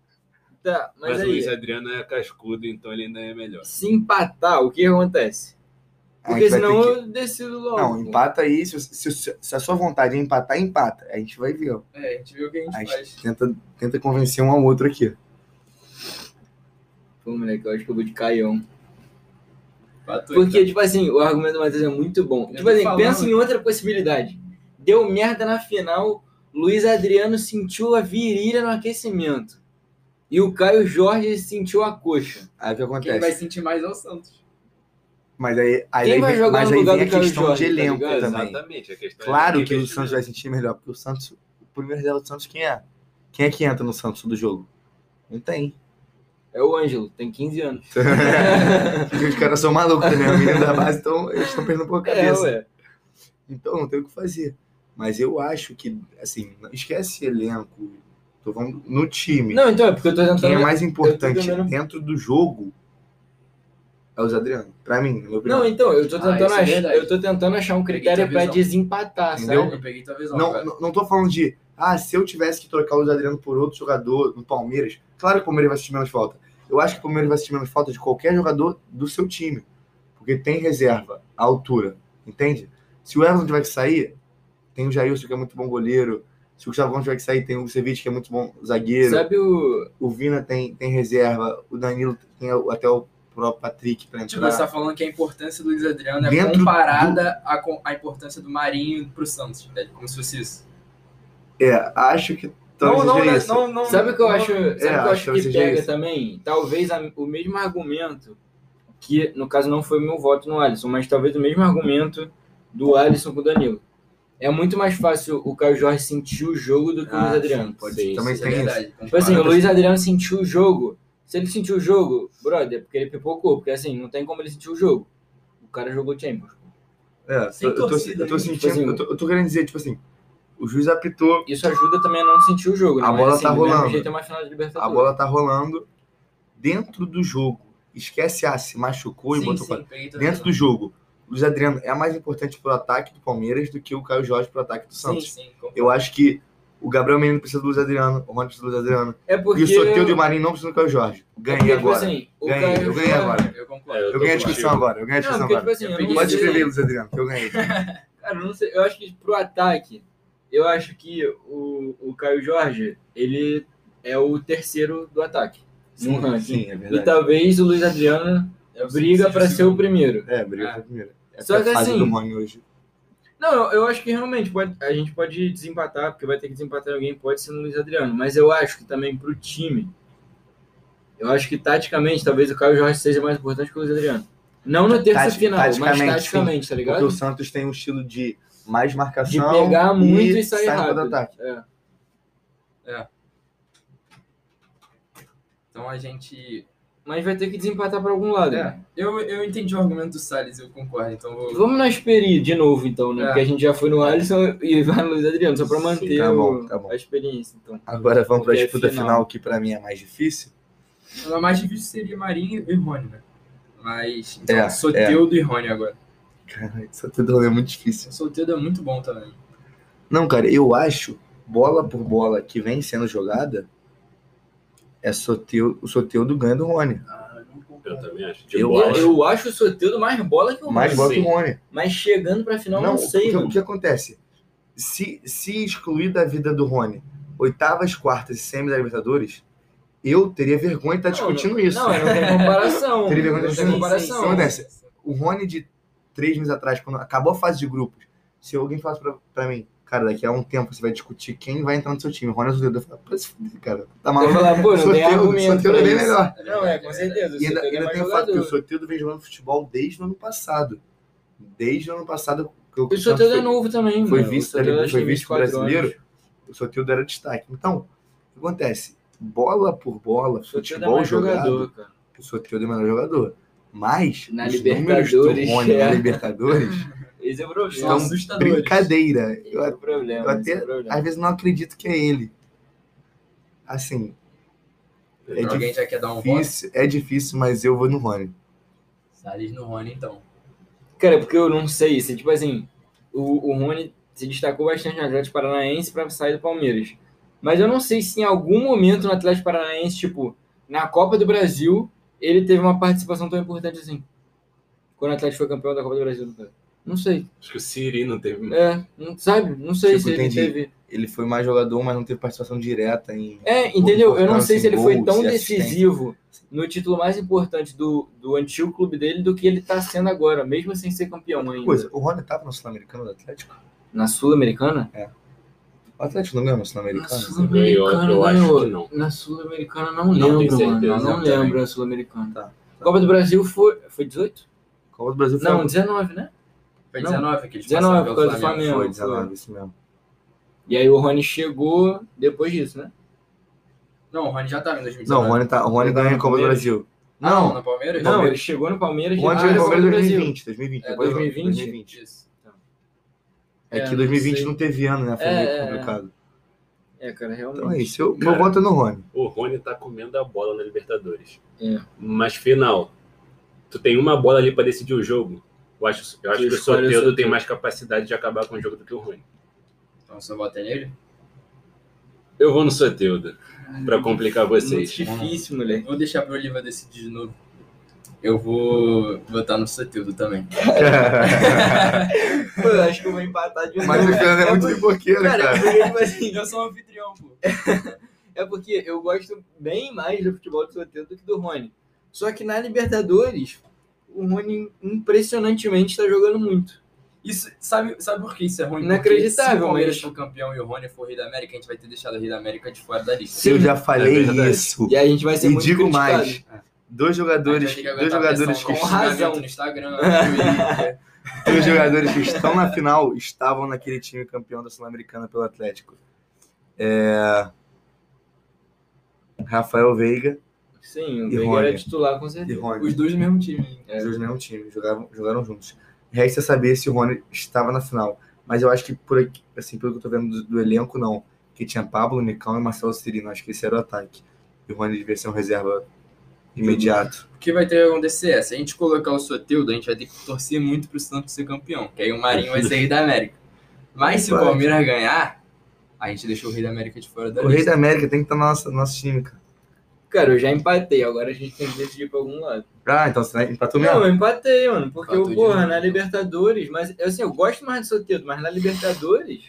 Tá, mas, Mas, o aí, Luiz Adriano é cascudo, então ele ainda é melhor. se empatar, o que acontece? Porque gente senão que- eu decido logo. Não, empata aí. Se, se- se a sua vontade é empatar, empata. A gente vai ver. ó. É, a gente viu o que a gente A gente faz. tenta, tenta convencer um ao outro aqui. Pô, moleque, eu acho que eu vou de Caião. Fato, Porque, então. tipo assim, o argumento do Matheus é muito bom. Eu tipo tô assim, falando. pensa em outra possibilidade. Deu merda na final, Luiz Adriano sentiu a virilha no aquecimento. E o Caio Jorge sentiu a coxa. Aí o que Quem acontece? vai sentir mais é o Santos. Mas aí, aí, Quem aí vai vem, jogar mas no aí lugar vem a do Caio questão Jorge, de tá elenco ligado? também. Exatamente. A questão é Claro que o. Santos vai sentir melhor, porque o Santos, o primeiro reserva do Santos, quem é? Quem é que entra no Santos do jogo? Não tem. É o Ângelo, tem 15 anos. Os caras são malucos também, os meninos da base, então eles estão perdendo um pouco a é, cabeça. ué. então não tem o que fazer. Mas eu acho que, assim, não esquece elenco. Tô falando no time. Não, então é porque eu tô tentando. Quem é mais importante tentando- dentro do jogo é o Zé Adriano. Pra mim, opinião. Não, então, eu tô Ah, tentando isso é achar. verdade. eu tô tentando achar um critério pra desempatar, Entendeu? sabe? Eu peguei tua visão. Não, cara. não, não tô falando de, ah, se eu tivesse que trocar o Adriano por outro jogador no Palmeiras, claro que o Palmeiras vai sentir menos falta. Eu acho que o Palmeiras vai sentir menos falta de qualquer jogador do seu time. Porque tem reserva, à altura, entende? Se o Everton tiver que sair, tem o Jailson, que é muito bom goleiro. Se o Gustavo Gomes tiver que sair, tem o Ceviche, que é muito bom zagueiro. Sabe o. O Vina tem, tem reserva. O Danilo tem o- até o próprio Patrick pra Tipo, entrar. você tá falando que a importância do Luiz Adriano é Dentro comparada à, com- à importância do Marinho pro Santos, velho. Como se fosse isso. É, acho que talvez não, não, né, não, não. Sabe o que eu acho, sabe o que eu acho acho que que pega também? Talvez a- o mesmo argumento que, no caso, não foi o meu voto no Alisson, mas talvez o mesmo argumento do Alisson com o Danilo. É muito mais fácil o Caio Jorge sentir o jogo do que o Ah, Luiz Adriano. sim, pode Sim, Também Isso é tem isso. verdade. Tipo assim, o Luiz Adriano sentiu o jogo. Se ele sentiu o jogo, brother, é porque ele pipocou. Porque assim, não tem como ele sentir o jogo. O cara jogou Champions. É, Sem eu, eu tô, torcida, eu tô né? sentindo, Tipo assim, eu, tô, eu tô querendo dizer, tipo assim, o juiz apitou, Isso ajuda também a não sentir o jogo, né? A Mas, bola assim, tá rolando. jeito é uma final de a Libertadores. bola tá rolando dentro do jogo. Esquece, ah, se machucou e Sim, botou sim, pra... Dentro do jogo, o Luiz Adriano é mais importante pro ataque do Palmeiras do que o Caio Jorge pro ataque do Sim, Santos. sim. concordo. Eu acho que o Gabriel Menino precisa do Luiz Adriano, o Rony precisa do Luiz Adriano. É porque... E o Soteldo e o Marinho não precisam do Caio Jorge. é Ganhei porque, tipo agora. assim, o Ganhei, Caio eu ganhei Jorge- agora. Eu concordo. É, Eu tô ganhei a discussão agora, eu ganhei a Não, discussão porque, agora. tipo assim, Eu eu não Pode escrever, Luiz Adriano, que eu ganhei. Cara, eu não sei. Eu acho que pro ataque, eu acho que o, o Caio Jorge, ele é o terceiro do ataque. no ranking. Sim, é E verdade. talvez o Luiz Adriano É o briga pra ser o primeiro. É, briga É. pra primeiro. É Só que fase assim- do Rony hoje. Não, eu, eu acho que realmente pode- a gente pode desempatar, porque vai ter que desempatar alguém, pode ser no Luiz Adriano. Mas eu acho que também pro time, eu acho que taticamente, talvez o Caio Jorge seja mais importante que o Luiz Adriano. Não na terça Tati- final, mas taticamente, taticamente, tá Porque ligado? o Santos tem um estilo de mais De marcação. pegar muito e, sair sair no rápido. contra-ataque. É. Então a gente. Mas vai ter que desempatar pra algum lado. É, eu, eu entendi o argumento do Salles, eu concordo. Então vou. Vamos na Esperi de novo, então, né? É. Porque a gente já foi no Alisson e vai no Luiz Adriano, só pra manter Tá bom, o- tá bom. a experiência. Então. Agora vamos para a é disputa final. final, que pra mim é mais difícil. O mais difícil seria Marinho e Rony, né? Mas. Então, É, Soteudo e Rony agora. Cara, isso tudo é muito difícil. Soteudo é muito bom também. Não, cara, eu acho, bola por bola que vem sendo jogada, é Soteudo, o Soteudo ganha do Rony. Eu também acho. De Eu bola, acho. Eu acho o Soteldo mais bola que o Mais Rony. bola que o. Rony. Mas chegando pra final, não, Não, sei, o, que, o que acontece? Se, se excluir da vida do Rony oitavas, quartas e semi da Libertadores, eu teria vergonha de estar discutindo não, isso. Não, não tem comparação. Teria vergonha não de tem sim, comparação. Acontece. O Rony de três meses atrás, quando acabou a fase de grupos, se alguém falasse pra mim, cara, daqui a um tempo você vai discutir quem vai entrar no seu time, o Rony ou o Soteudo, eu falo, pô, se fuder, cara, tá Eu maluco? vou falar, pô, não tem Soteldo- argumento é bem melhor. Não, é, com certeza. E ainda, é ainda mais tem o fato que o. Soteldo vem jogando futebol desde o ano passado. Desde o ano passado. Que o O Soteldo é novo também, foi mano. vice, O Soteldo da- acho foi tem vice 24 brasileiro. anos. O Soteldo era destaque. Então, o que acontece? Bola por bola, é futebol jogado, jogador, cara. o Soteldo é o melhor jogador. Mas, Na os Libertadores, números do Rony é. na Libertadores Esse é o problema. estão assustadores. brincadeira. Esse Eu, é o problema. eu é até, o problema. às vezes, não acredito que é ele. Assim, é Alguém já quer dar um voto? difícil, é difícil, mas eu vou no Rony. Salles no Rony, então. Cara, porque eu não sei se, tipo assim, o, o Rony se destacou bastante no Atlético Paranaense pra sair do Palmeiras. Mas eu não sei se em algum momento no Atlético Paranaense, tipo, na Copa do Brasil, ele teve uma participação tão importante assim. Quando o Atlético foi campeão da Copa do Brasil, cara. Não sei. Acho que o Siri não teve. É, não, sabe? Não sei Tipo, se ele entendi. teve. Ele foi mais jogador, mas não teve participação direta em. É, entendeu? Eu não sei se ele foi tão decisivo no título mais importante do, do antigo clube dele do que ele tá sendo agora, mesmo sem ser campeão ainda. Coisa, o Rony tava no Sul-Americano do Atlético? Na Sul-Americana? O Atlético não ganhou no Na Sul-Americano? Sul-Americana, Eu acho que não. Na Sul-Americana não Não lembro, tenho certeza mano. Não lembro a Sul-Americana. Tá, Copa do Brasil foi. Foi 18? Copa do Brasil foi Não, 19, né? Foi Não. 19 que eles 19 passaram por pelo causa do Flamengo. Flamengo. Foi 19, isso mesmo. E aí o Rony chegou depois disso, né? Não, o Rony já tava em Não, 2019. o Rony, tá, o Rony ganhou em Copa do Palmeiras? Brasil. Ah, não, Não, no Palmeiras? Não, Palmeiras. ele chegou no Palmeiras o já Rony na ganhou em Copa Copa do de Brasil. 2020. 2020, É, depois 2020? 2020. Isso. É É, que não 2020 sei. não teve ano, né? Foi É, meio é, é. complicado. É, cara, realmente. Então é isso. Eu, Cara. meu voto é no Rony. O Rony tá comendo a bola na Libertadores. É. Mas final, tu tem uma bola ali pra decidir o jogo. Eu acho, eu acho que o o Soteldo tem mais capacidade de acabar com o jogo do que o Rony. Então voto é nele? Eu vou no Soteldo, pra complicar Muito vocês. difícil, moleque. Vou deixar pro Oliva decidir de novo. Eu vou votar no Soteldo também. Pô, eu acho que eu vou empatar de novo. Mas o Fernando é muito por- pipoqueiro, Cara, cara. porque, tipo assim, Eu sou um anfitrião, pô. É porque eu gosto bem mais do futebol do Soteldo do que do Rony. Só que na Libertadores, o Rony impressionantemente está jogando muito. Isso, sabe, sabe por que isso é ruim? Inacreditável, se o Palmeiras for campeão e o Rony for rei da América, a gente vai ter deixado o rei da América de fora da lista. Se eu já falei É isso. E a gente vai ser E muito digo criticado. mais. Dois jogadores, dois jogadores que com Com razão. xingamento no Instagram. Dois jogadores que estão na final estavam naquele time campeão da Sul-Americana pelo Atlético. É... Rafael Veiga Sim, o Rony. era titular com certeza. Os dois do mesmo time. É. Os dois no mesmo time, jogaram, jogaram juntos. Resta saber se o Rony estava na final. Mas eu acho que, por aqui, assim, pelo que eu tô vendo do, do elenco, não. Que tinha Pablo, Nicão e Marcelo Cirino. Acho que esse era o ataque. E o Rony devia ser um reserva imediato. O que vai ter que acontecer é, se a gente colocar o Soteldo, a gente vai ter que torcer muito pro Santos ser campeão, que aí o Marinho vai ser rei da América. Mas se o. Palmeiras ganhar, a gente deixou o rei da América de fora da O Rei lista. da América tem que estar no nosso, nosso time, cara. Cara, eu já empatei, agora a gente tem que decidir pra algum lado. Ah, então você empatou Não, mesmo? eu empatei, mano. Porque, Empatou eu, porra, na. Libertadores, mas assim, eu gosto mais do Soteldo, mas na Libertadores,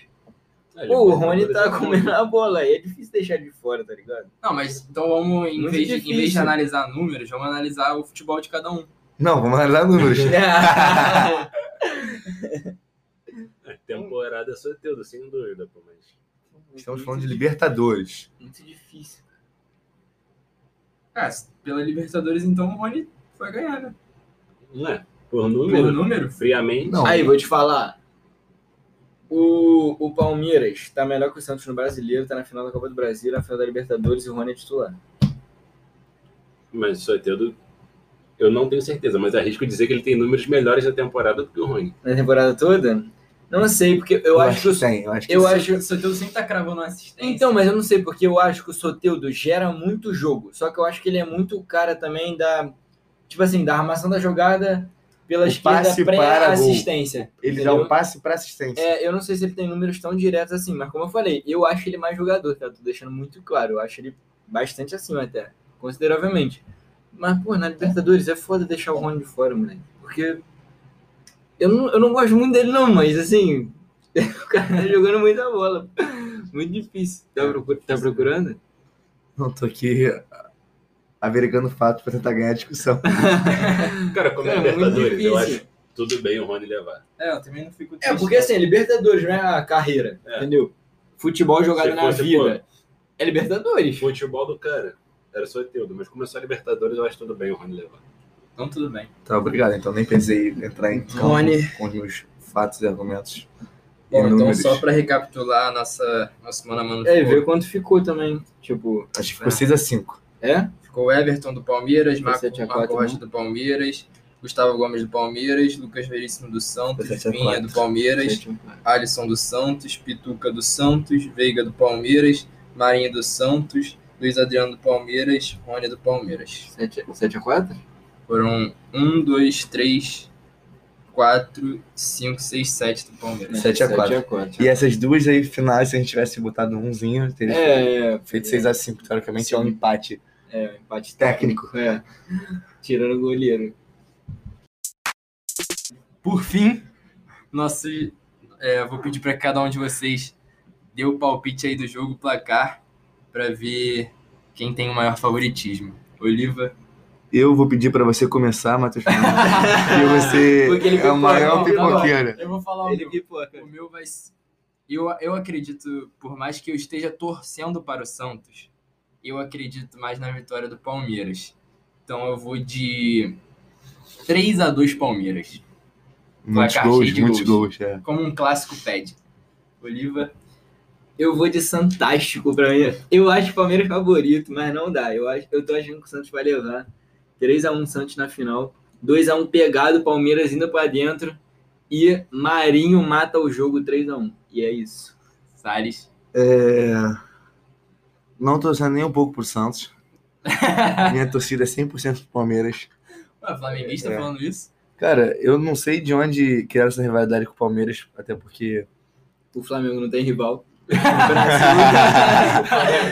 É, Pô, o Rony tá é comendo a bola aí, é difícil deixar de fora, tá ligado? Não, mas então vamos, em Muito vez, de, em vez de analisar números, vamos analisar o futebol de cada um. Não, vamos analisar números. É, temporada Soteudo, sem dúvida, pô, mas. Estamos falando de Libertadores. Muito difícil. Ah, pela Libertadores, então o Rony vai ganhar, né? Não é? Por número, número? friamente. Não. Aí, vou te falar. O, o Palmeiras tá melhor que o Santos no Brasileiro, tá na final da Copa do Brasil, na final da Libertadores e o Rony é titular. Mas o Soteudo, eu não tenho certeza, mas arrisco dizer que ele tem números melhores na temporada do que o Rony. Na temporada toda? Não sei, porque eu, acho que o tem. Eu acho que Eu sim. acho. O Soteldo sempre tá cravando uma assistência. Então, mas eu não sei, porque eu acho que o Soteudo gera muito jogo. Só que eu acho que ele é muito cara também da. Tipo assim, da armação da jogada pela O esquerda passe para pré-assistência. Ele dá um passe para assistência. É, eu não sei se ele tem números tão diretos assim, mas como eu falei, eu acho ele mais jogador, tá? Tô deixando muito claro. Eu acho ele bastante acima até, consideravelmente. Mas, pô, na Libertadores é foda deixar o Rony de fora, moleque. Porque eu não, eu não gosto muito dele, não, mas assim, o cara tá jogando muita bola. Muito difícil. Tá, procur- tá procurando? Não, tô aqui averigando fatos para tentar ganhar a discussão. Cara, como é, muito Libertadores, eu acho tudo bem o Rony levar. É, eu também não fico É, triste, porque não. assim, Libertadores não é a carreira, É. entendeu? Futebol jogado na vida. É Libertadores. Futebol do cara era Soteudo, mas começou a Libertadores, eu acho tudo bem o Rony levar. Então tudo bem. Tá, obrigado. Então nem pensei em entrar em campo Rony. com os meus fatos e argumentos. Bom, então números. só pra recapitular a nossa, nosso mano a mano É, ficou, ver quanto ficou também. Tipo, Acho que ficou 6 a 5 é? ficou o Everton do Palmeiras, Marco, 7 a 4, Marco Rocha né? do Palmeiras, Gustavo Gomes do Palmeiras, Lucas Veríssimo do Santos, Foi 7 a Vinha 4. do Palmeiras, Alisson do Santos, Pituca do Santos, Veiga do Palmeiras, Marinho do Santos, Luiz Adriano do Palmeiras, Rony do Palmeiras. 7 a 4? Foram 1, 2, 3, 4, 5, 6, 7 do Palmeiras. 7 a 4. a 4. E essas duas aí finais, se a gente tivesse botado umzinho, teria É, é, feito 6 a 5 Teoricamente é um Sim. empate. é, empate Técnico. É. Tirando o goleiro. Por fim, nosso, é, vou pedir para cada um de vocês dê o palpite aí do jogo, placar, para ver quem tem o maior favoritismo. Oliva. Eu vou pedir pra você começar, Matheus Fernandes, porque você Porque ele é o maior pipoqueiro. Eu vou falar o Ele meu. pipoca. O meu vai ser. Eu, eu acredito, por mais que eu esteja torcendo para o Santos, eu acredito mais na vitória do Palmeiras. Então eu vou de 3 a 2 Palmeiras. Muitos gols, muitos gols. gols, é. Como um clássico pede. Oliva. Eu vou de Santástico pra mim. Eu acho o Palmeiras favorito, mas não dá. Eu, acho, eu tô achando que o Santos vai levar. 3x1 Santos na final. 2x1 pegado, Palmeiras indo pra dentro. E Marinho mata o jogo 3x1. E é isso. Salles. É, Não tô torcendo nem um pouco pro Santos. Minha torcida é 100% pro Palmeiras. Ué, flamenguista É. falando isso? Cara, eu não sei de onde criaram essa rivalidade com o Palmeiras, até porque O Flamengo não tem rival.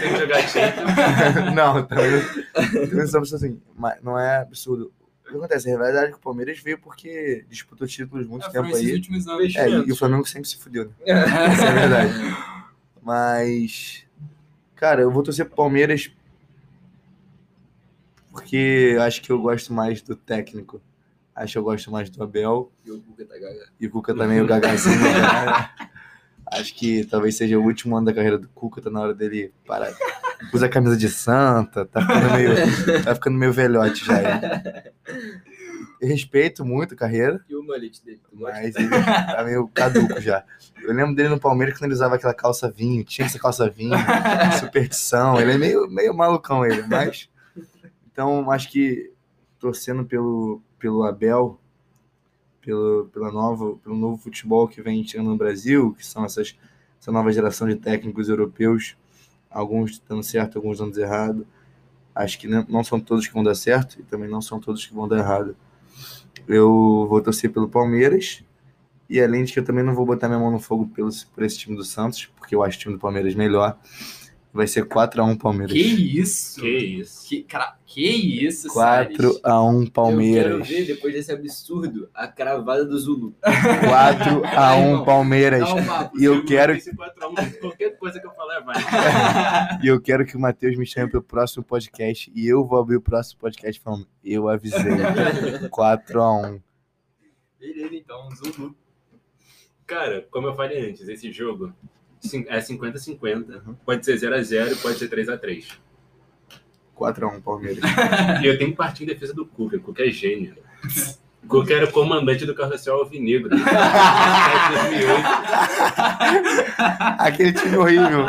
Tem que jogar Champions. não, também somos assim, mas não é absurdo. O que acontece? A rivalidade com o Palmeiras veio porque disputou títulos muito É, tempo aí. anos. É, e o Flamengo sempre se fudeu, né? Essa é a verdade. Mas, cara, eu vou torcer pro Palmeiras porque eu acho que eu gosto mais do técnico. Acho que eu gosto mais do Abel. E o Cuca tá gaga. E o Cuca também, o Gagazinho. né? Acho que talvez seja o último ano da carreira do Cuca, tá na hora dele parar. Usa a camisa de santa, tá ficando meio, tá ficando meio velhote já. Eu respeito muito a carreira, E o mullet dele. Tu gosta? mas ele tá meio caduco já. Eu lembro dele no Palmeiras quando ele usava aquela calça vinho, tinha essa calça vinho, superstição. Ele é meio, meio malucão ele, mas. Então, acho que torcendo pelo, pelo Abel, pelo, pela nova, pelo novo futebol que vem chegando no Brasil, que são essas, essa nova geração de técnicos europeus, alguns dando certo, alguns dando errado. Acho que não, não são todos que vão dar certo e também não são todos que vão dar errado. Eu vou torcer pelo Palmeiras e além de que eu também não vou botar minha mão no fogo pelo, por esse time do Santos, porque eu acho o time do Palmeiras melhor. Vai ser 4x1 Palmeiras. Que isso? Que isso. Que, cara, que isso, Salles? 4x1 Eu quero Palmeiras. ver, depois desse absurdo, a cravada do Zulu. 4x1 Palmeiras. Um papo. E eu quero, Esse 4 a 1, qualquer coisa que eu falar é vai. e eu quero que o Matheus me chame pro próximo podcast. E eu vou abrir o próximo podcast falando, eu avisei. 4x1. Beleza, então, Zulu. Cara, como eu falei antes, esse jogo é 50-50. Pode ser 0x0, pode ser 3x3. 4x1 Palmeiras. E eu tenho que partir em defesa do Cuca. O Cuca é gênio. O Cuca era o comandante do carrossel alvinegro. 2008. Aquele time horrível.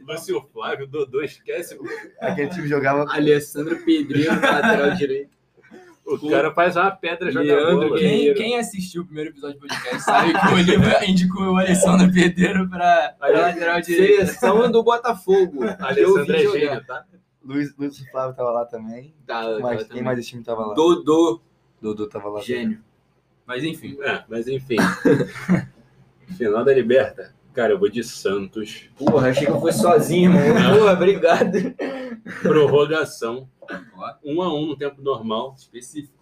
Lúcio Flávio, Dodô, esquece. Aquele time jogava. Alessandro Pedreiro, lateral direito. O cara faz uma pedra. Guerreiro. Quem, quem assistiu o primeiro episódio do podcast sabe que o Oliva indicou o Alessandro Pedreiro pra, pra lateral direita. Seleção do Botafogo. Alessandro é gênio, tá? Luiz, Luiz Flávio tava lá também. Tá, Mas quem também. mais desse time tava lá? Dodô, Dodô tava lá. gênio. Mas enfim, É, mas enfim. Final da Liberta. Cara, eu vou de Santos. Porra, achei que eu fosse sozinho, irmão. Porra, obrigado. Prorrogação. 1 a 1 no tempo normal. específico.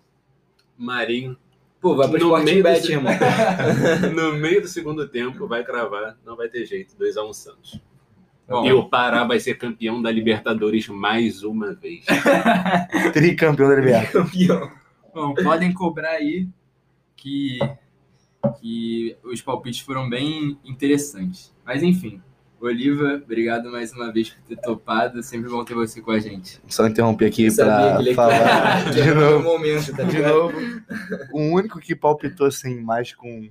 Marinho. Pô, vai pro No meio Bet, irmão. No meio do segundo tempo, vai cravar. Não vai ter jeito. 2 a 1 Santos. Bom, E o Pará vai ser campeão da Libertadores mais uma vez. Tricampeão da Libertadores. Bom, podem cobrar aí que, que os palpites foram bem interessantes. Mas enfim, Oliva, obrigado mais uma vez por ter topado. Sempre bom ter você com a gente. Só interromper aqui ia falar que de novo. momento, tá De novo. O único que palpitou assim, mais com.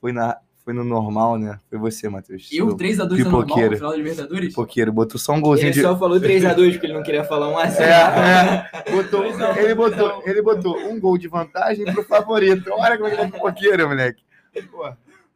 Foi, na... Foi no normal, né? Foi você, Matheus. Eu, Seu 3x2 é normal no final da Libertadores? Pipoqueiro. Botou só um golzinho Ele de. só falou 3x2 porque ele não queria falar 1x0. É, é. Botou, ele, botou, ele botou um gol de vantagem pro favorito. Olha como é que ele é pipoqueiro, moleque. Pô,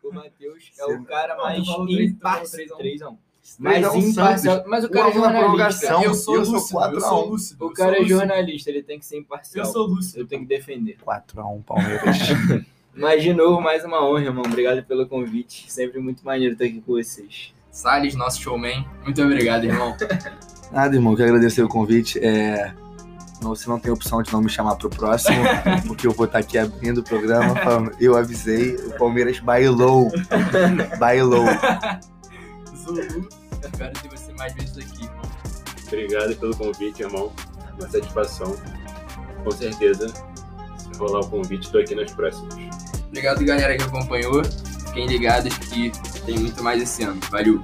O Matheus é o cara mais imparcial. três a um. 3x1. Mais 3 a 1 imparcial. Mas o cara é jornalista. eu sou eu sou lúcido, 4 eu a 1. sou lúcido. O eu cara é jornalista, ele tem que ser Eu imparcial. sou lúcido. Eu tenho que defender. 4x1 Palmeiras. Mas de novo, mais uma honra, irmão. Obrigado pelo convite. Sempre muito maneiro estar aqui com vocês. Salles, nosso showman. Muito obrigado, irmão. Nada, irmão, quero agradecer o convite. É... Você não tem opção de não me chamar pro próximo, porque eu vou estar aqui abrindo o programa falando, eu avisei, o Palmeiras bailou. Bailou. Zulu, espero ter você mais vezes aqui, irmão. Obrigado pelo convite, irmão. Uma satisfação. Com certeza. Se rolar o convite, estou aqui nas próximas. Obrigado, galera, que acompanhou. Fiquem ligados que tem muito mais esse ano. Valeu!